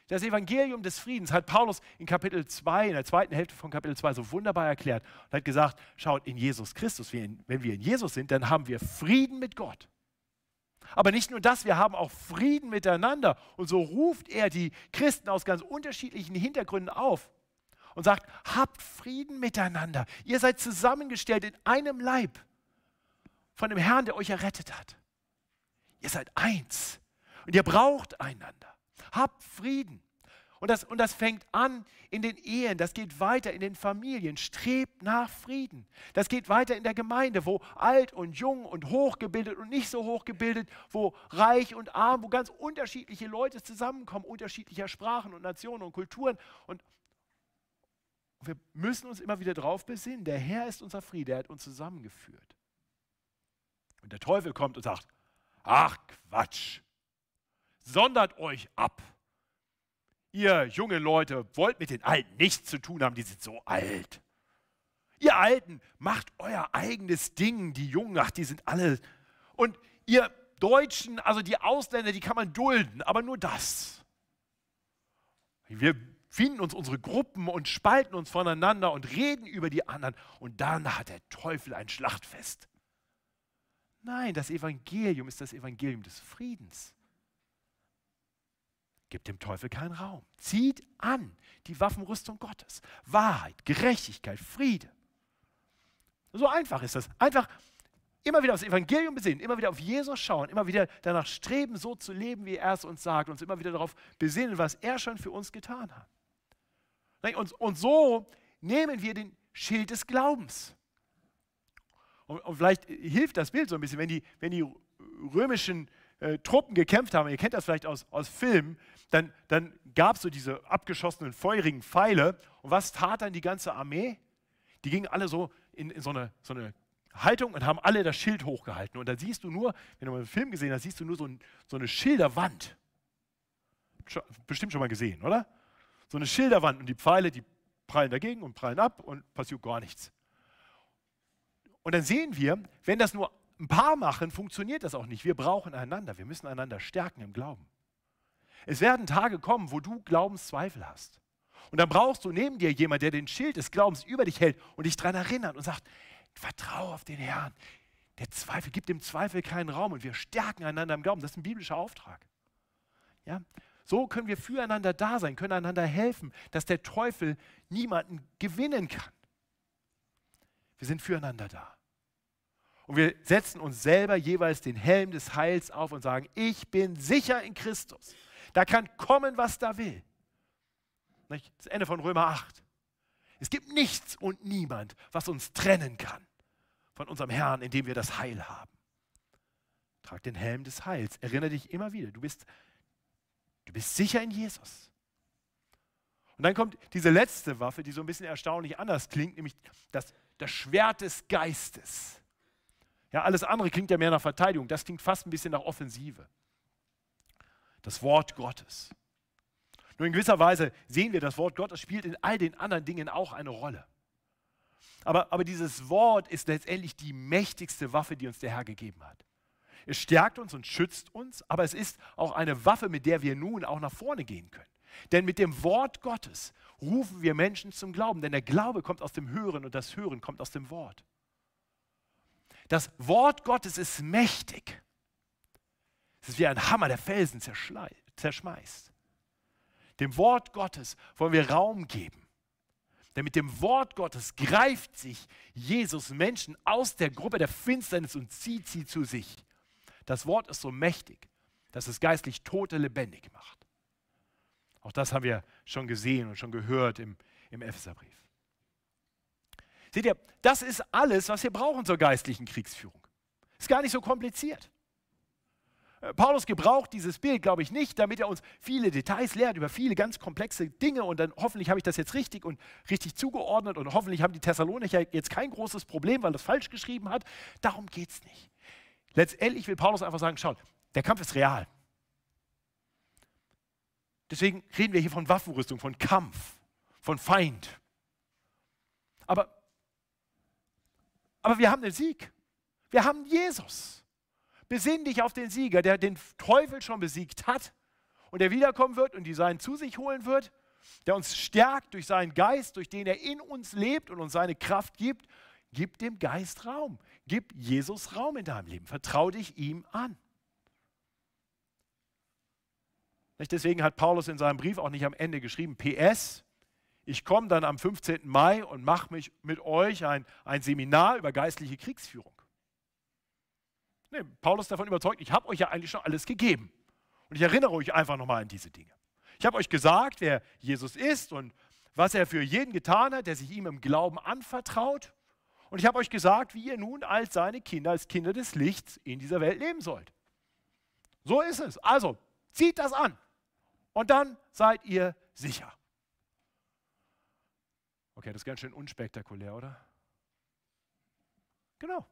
[SPEAKER 1] Das Evangelium des Friedens hat Paulus in Kapitel 2, in der zweiten Hälfte von Kapitel 2 so wunderbar erklärt und hat gesagt, schaut, in Jesus Christus, wenn wir in Jesus sind, dann haben wir Frieden mit Gott. Aber nicht nur das, wir haben auch Frieden miteinander. Und so ruft er die Christen aus ganz unterschiedlichen Hintergründen auf und sagt, habt Frieden miteinander. Ihr seid zusammengestellt in einem Leib von dem Herrn, der euch errettet hat. Ihr seid eins und ihr braucht einander. Habt Frieden. Und das, und das fängt an in den Ehen, das geht weiter in den Familien. Strebt nach Frieden. Das geht weiter in der Gemeinde, wo alt und jung und hochgebildet und nicht so hochgebildet, wo reich und arm, wo ganz unterschiedliche Leute zusammenkommen, unterschiedlicher Sprachen und Nationen und Kulturen. Und wir müssen uns immer wieder darauf besinnen, der Herr ist unser Friede, er hat uns zusammengeführt. Und der Teufel kommt und sagt, ach Quatsch, sondert euch ab. Ihr junge Leute wollt mit den Alten nichts zu tun haben, die sind so alt. Ihr Alten, macht euer eigenes Ding. Die Jungen, ach, die sind alle. Und ihr Deutschen, also die Ausländer, die kann man dulden, aber nur das. Wir finden uns unsere Gruppen und spalten uns voneinander und reden über die anderen. Und dann hat der Teufel ein Schlachtfest. Nein, das Evangelium ist das Evangelium des Friedens. Gibt dem Teufel keinen Raum. Zieht an die Waffenrüstung Gottes. Wahrheit, Gerechtigkeit, Friede. So einfach ist das. Einfach immer wieder aufs Evangelium besinnen, immer wieder auf Jesus schauen, immer wieder danach streben, so zu leben, wie er es uns sagt, uns immer wieder darauf besinnen, was er schon für uns getan hat. Und, und so nehmen wir den Schild des Glaubens. Und, und, vielleicht hilft das Bild so ein bisschen, wenn die, wenn die römischen äh, Truppen gekämpft haben, ihr kennt das vielleicht aus, aus Filmen, dann, dann gab es so diese abgeschossenen feurigen Pfeile. Und was tat dann die ganze Armee? Die gingen alle so in, in so, eine, so eine Haltung und haben alle das Schild hochgehalten. Und da siehst du nur, wenn du mal einen Film gesehen hast, siehst du nur so, ein, so eine Schilderwand. Bestimmt schon mal gesehen, oder? So eine Schilderwand und die Pfeile, die prallen dagegen und prallen ab und passiert gar nichts. Und dann sehen wir, wenn das nur ein paar machen, funktioniert das auch nicht. Wir brauchen einander. Wir müssen einander stärken im Glauben. Es werden Tage kommen, wo du Glaubenszweifel hast. Und dann brauchst du neben dir jemanden, der den Schild des Glaubens über dich hält und dich daran erinnert und sagt, vertraue auf den Herrn. Der Zweifel gibt dem Zweifel keinen Raum und wir stärken einander im Glauben. Das ist ein biblischer Auftrag. Ja? So können wir füreinander da sein, können einander helfen, dass der Teufel niemanden gewinnen kann. Wir sind füreinander da. Und wir setzen uns selber jeweils den Helm des Heils auf und sagen, ich bin sicher in Christus. Da kann kommen, was da will. Das Ende von Römer 8. Es gibt nichts und niemand, was uns trennen kann von unserem Herrn, indem wir das Heil haben. Trag den Helm des Heils. Erinnere dich immer wieder, du bist Du bist sicher in Jesus. Und dann kommt diese letzte Waffe, die so ein bisschen erstaunlich anders klingt, nämlich das, das Schwert des Geistes. Ja, alles andere klingt ja mehr nach Verteidigung, das klingt fast ein bisschen nach Offensive. Das Wort Gottes. Nur in gewisser Weise sehen wir, das Wort Gottes spielt in all den anderen Dingen auch eine Rolle. Aber, aber dieses Wort ist letztendlich die mächtigste Waffe, die uns der Herr gegeben hat. Es stärkt uns und schützt uns, aber es ist auch eine Waffe, mit der wir nun auch nach vorne gehen können. Denn mit dem Wort Gottes rufen wir Menschen zum Glauben, denn der Glaube kommt aus dem Hören und das Hören kommt aus dem Wort. Das Wort Gottes ist mächtig. Es ist wie ein Hammer, der Felsen zerschmeißt. Dem Wort Gottes wollen wir Raum geben. Denn mit dem Wort Gottes greift sich Jesus Menschen aus der Gruppe der Finsternis und zieht sie zu sich. Das Wort ist so mächtig, dass es geistlich Tote lebendig macht. Auch das haben wir schon gesehen und schon gehört im, im Epheserbrief. Seht ihr, das ist alles, was wir brauchen zur geistlichen Kriegsführung. Ist gar nicht so kompliziert. Äh, Paulus gebraucht dieses Bild, glaube ich, nicht, damit er uns viele Details lehrt über viele ganz komplexe Dinge und dann hoffentlich habe ich das jetzt richtig und richtig zugeordnet und hoffentlich haben die Thessalonicher jetzt kein großes Problem, weil das falsch geschrieben hat. Darum geht es nicht. Letztendlich will Paulus einfach sagen, schaut, der Kampf ist real. Deswegen reden wir hier von Waffenrüstung, von Kampf, von Feind. Aber, aber wir haben den Sieg. Wir haben Jesus. Besinn dich auf den Sieger, der den Teufel schon besiegt hat und der wiederkommen wird und die Seinen zu sich holen wird, der uns stärkt durch seinen Geist, durch den er in uns lebt und uns seine Kraft gibt. Gib dem Geist Raum. Gib Jesus Raum in deinem Leben. Vertrau dich ihm an. Deswegen hat Paulus in seinem Brief auch nicht am Ende geschrieben, PS, ich komme dann am 15. Mai und mache mich mit euch ein, ein Seminar über geistliche Kriegsführung. Nee, Paulus davon überzeugt, ich habe euch ja eigentlich schon alles gegeben. Und ich erinnere euch einfach nochmal an diese Dinge. Ich habe euch gesagt, wer Jesus ist und was er für jeden getan hat, der sich ihm im Glauben anvertraut. Und ich habe euch gesagt, wie ihr nun als seine Kinder, als Kinder des Lichts in dieser Welt leben sollt. So ist es. Also, zieht das an. Und dann seid ihr sicher. Okay, das ist ganz schön unspektakulär, oder? Genau.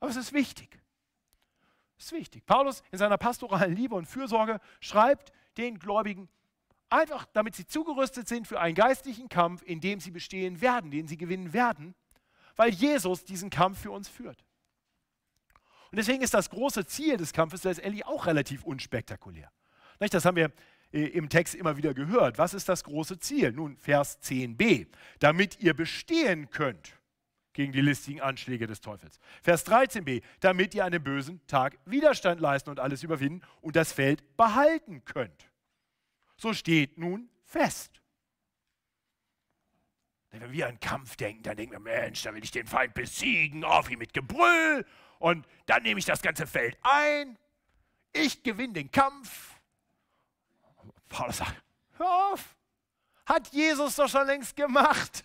[SPEAKER 1] Aber es ist wichtig. Es ist wichtig. Paulus in seiner pastoralen Liebe und Fürsorge schreibt den Gläubigen Einfach damit sie zugerüstet sind für einen geistlichen Kampf, in dem sie bestehen werden, den sie gewinnen werden, weil Jesus diesen Kampf für uns führt. Und deswegen ist das große Ziel des Kampfes letztendlich auch relativ unspektakulär. Das haben wir im Text immer wieder gehört. Was ist das große Ziel? Nun, Vers 10b. Damit ihr bestehen könnt gegen die listigen Anschläge des Teufels. Vers 13b. Damit ihr an dem bösen Tag Widerstand leisten und alles überwinden und das Feld behalten könnt. So steht nun fest. Wenn wir an Kampf denken, dann denken wir, Mensch, da will ich den Feind besiegen, auf ihn mit Gebrüll und dann nehme ich das ganze Feld ein. Ich gewinne den Kampf. Paulus sagt, hör auf, hat Jesus doch schon längst gemacht.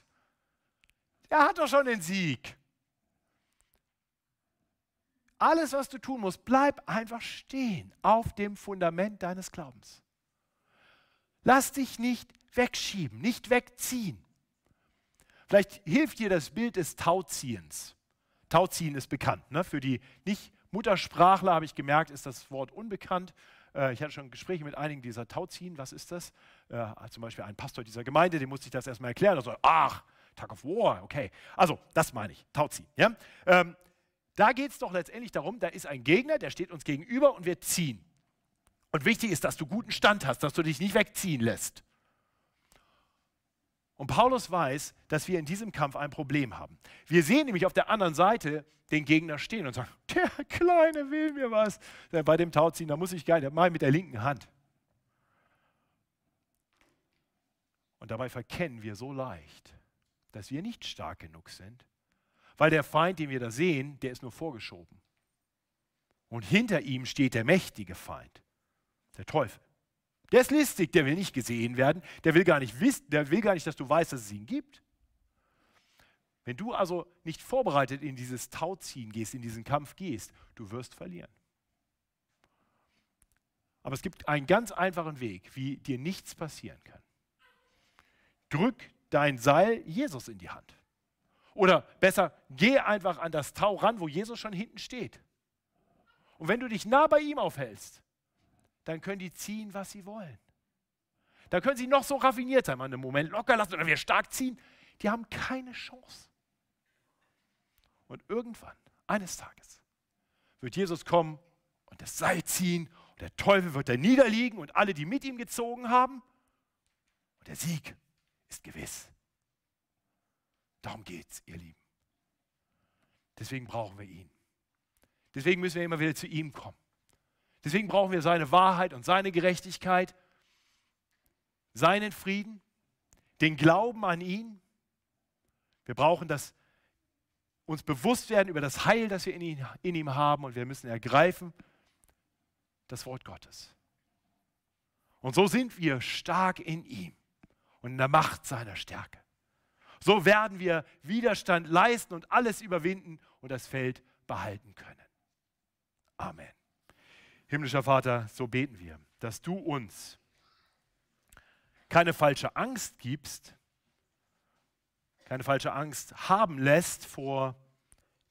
[SPEAKER 1] Er hat doch schon den Sieg. Alles, was du tun musst, bleib einfach stehen auf dem Fundament deines Glaubens. Lass dich nicht wegschieben, nicht wegziehen. Vielleicht hilft dir das Bild des Tauziehens. Tauziehen ist bekannt. Ne? Für die Nicht-Muttersprachler habe ich gemerkt, ist das Wort unbekannt. Äh, ich hatte schon Gespräche mit einigen dieser Tauziehen. Was ist das? Äh, zum Beispiel ein Pastor dieser Gemeinde, dem musste ich das erstmal erklären. Also, ach, Tag of War, okay. Also, das meine ich, Tauziehen. Ja? Ähm, da geht es doch letztendlich darum, da ist ein Gegner, der steht uns gegenüber und wir ziehen. Und wichtig ist, dass du guten Stand hast, dass du dich nicht wegziehen lässt. Und Paulus weiß, dass wir in diesem Kampf ein Problem haben. Wir sehen nämlich auf der anderen Seite den Gegner stehen und sagen, *laughs* der Kleine will mir was. Bei dem Tauziehen, da muss ich gar nicht, mal mit der linken Hand. Und dabei verkennen wir so leicht, dass wir nicht stark genug sind, weil der Feind, den wir da sehen, der ist nur vorgeschoben. Und hinter ihm steht der mächtige Feind, der Teufel. Der ist listig, der will nicht gesehen werden, der will gar nicht wissen, der will gar nicht, dass du weißt, dass es ihn gibt. Wenn du also nicht vorbereitet in dieses Tauziehen gehst, in diesen Kampf gehst, du wirst verlieren. Aber es gibt einen ganz einfachen Weg, wie dir nichts passieren kann. Drück dein Seil Jesus in die Hand. Oder besser, geh einfach an das Tau ran, wo Jesus schon hinten steht. Und wenn du dich nah bei ihm aufhältst, dann können die ziehen, was sie wollen. Da können sie noch so raffiniert sein, mal einen Moment locker lassen oder wir stark ziehen. Die haben keine Chance. Und irgendwann, eines Tages, wird Jesus kommen und das Seil ziehen und der Teufel wird da niederliegen und alle, die mit ihm gezogen haben. Und der Sieg ist gewiss. Darum geht's, ihr Lieben. Deswegen brauchen wir ihn. Deswegen müssen wir immer wieder zu ihm kommen. Deswegen brauchen wir seine Wahrheit und seine Gerechtigkeit, seinen Frieden, den Glauben an ihn. Wir brauchen das uns bewusst werden über das Heil, das wir in, ihn, in ihm haben und wir müssen ergreifen das Wort Gottes. Und so sind wir stark in ihm und in der Macht seiner Stärke. So werden wir Widerstand leisten und alles überwinden und das Feld behalten können. Amen. Himmlischer Vater, so beten wir, dass du uns keine falsche Angst gibst, keine falsche Angst haben lässt vor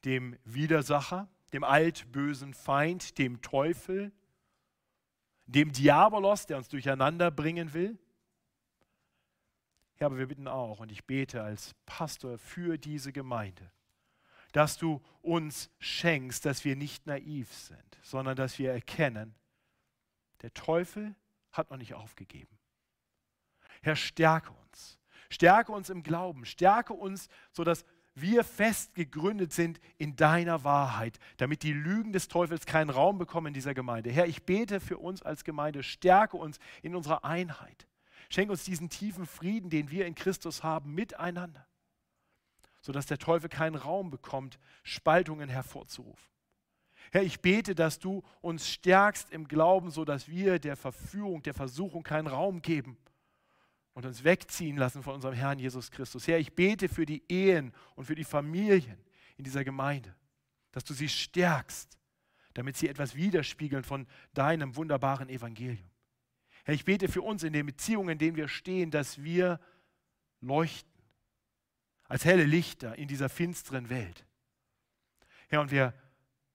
[SPEAKER 1] dem Widersacher, dem altbösen Feind, dem Teufel, dem Diabolos, der uns durcheinander bringen will. Ja, aber wir bitten auch, und ich bete als Pastor für diese Gemeinde, dass du uns schenkst, dass wir nicht naiv sind, sondern dass wir erkennen, der Teufel hat noch nicht aufgegeben. Herr, stärke uns. Stärke uns im Glauben. Stärke uns, sodass wir fest gegründet sind in deiner Wahrheit, damit die Lügen des Teufels keinen Raum bekommen in dieser Gemeinde. Herr, ich bete für uns als Gemeinde, stärke uns in unserer Einheit. Schenke uns diesen tiefen Frieden, den wir in Christus haben, miteinander sodass der Teufel keinen Raum bekommt, Spaltungen hervorzurufen. Herr, ich bete, dass du uns stärkst im Glauben, sodass wir der Verführung, der Versuchung keinen Raum geben und uns wegziehen lassen von unserem Herrn Jesus Christus. Herr, ich bete für die Ehen und für die Familien in dieser Gemeinde, dass du sie stärkst, damit sie etwas widerspiegeln von deinem wunderbaren Evangelium. Herr, ich bete für uns in den Beziehungen, in denen wir stehen, dass wir leuchten als helle Lichter in dieser finsteren Welt. Herr, und wir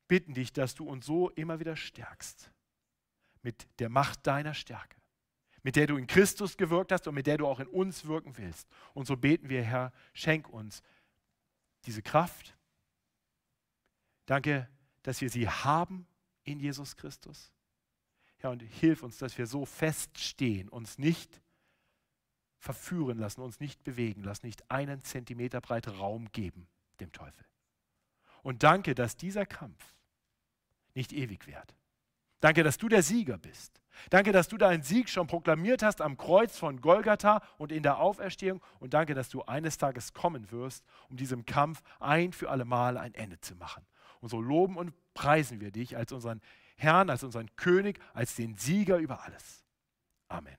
[SPEAKER 1] bitten dich, dass du uns so immer wieder stärkst mit der Macht deiner Stärke, mit der du in Christus gewirkt hast und mit der du auch in uns wirken willst. Und so beten wir, Herr, schenk uns diese Kraft. Danke, dass wir sie haben in Jesus Christus. Ja, und hilf uns, dass wir so feststehen, uns nicht verführen lassen, uns nicht bewegen lassen, nicht einen Zentimeter breite Raum geben dem Teufel. Und danke, dass dieser Kampf nicht ewig währt. Danke, dass du der Sieger bist. Danke, dass du deinen Sieg schon proklamiert hast am Kreuz von Golgatha und in der Auferstehung. Und danke, dass du eines Tages kommen wirst, um diesem Kampf ein für alle Mal ein Ende zu machen. Und so loben und preisen wir dich als unseren Herrn, als unseren König, als den Sieger über alles. Amen.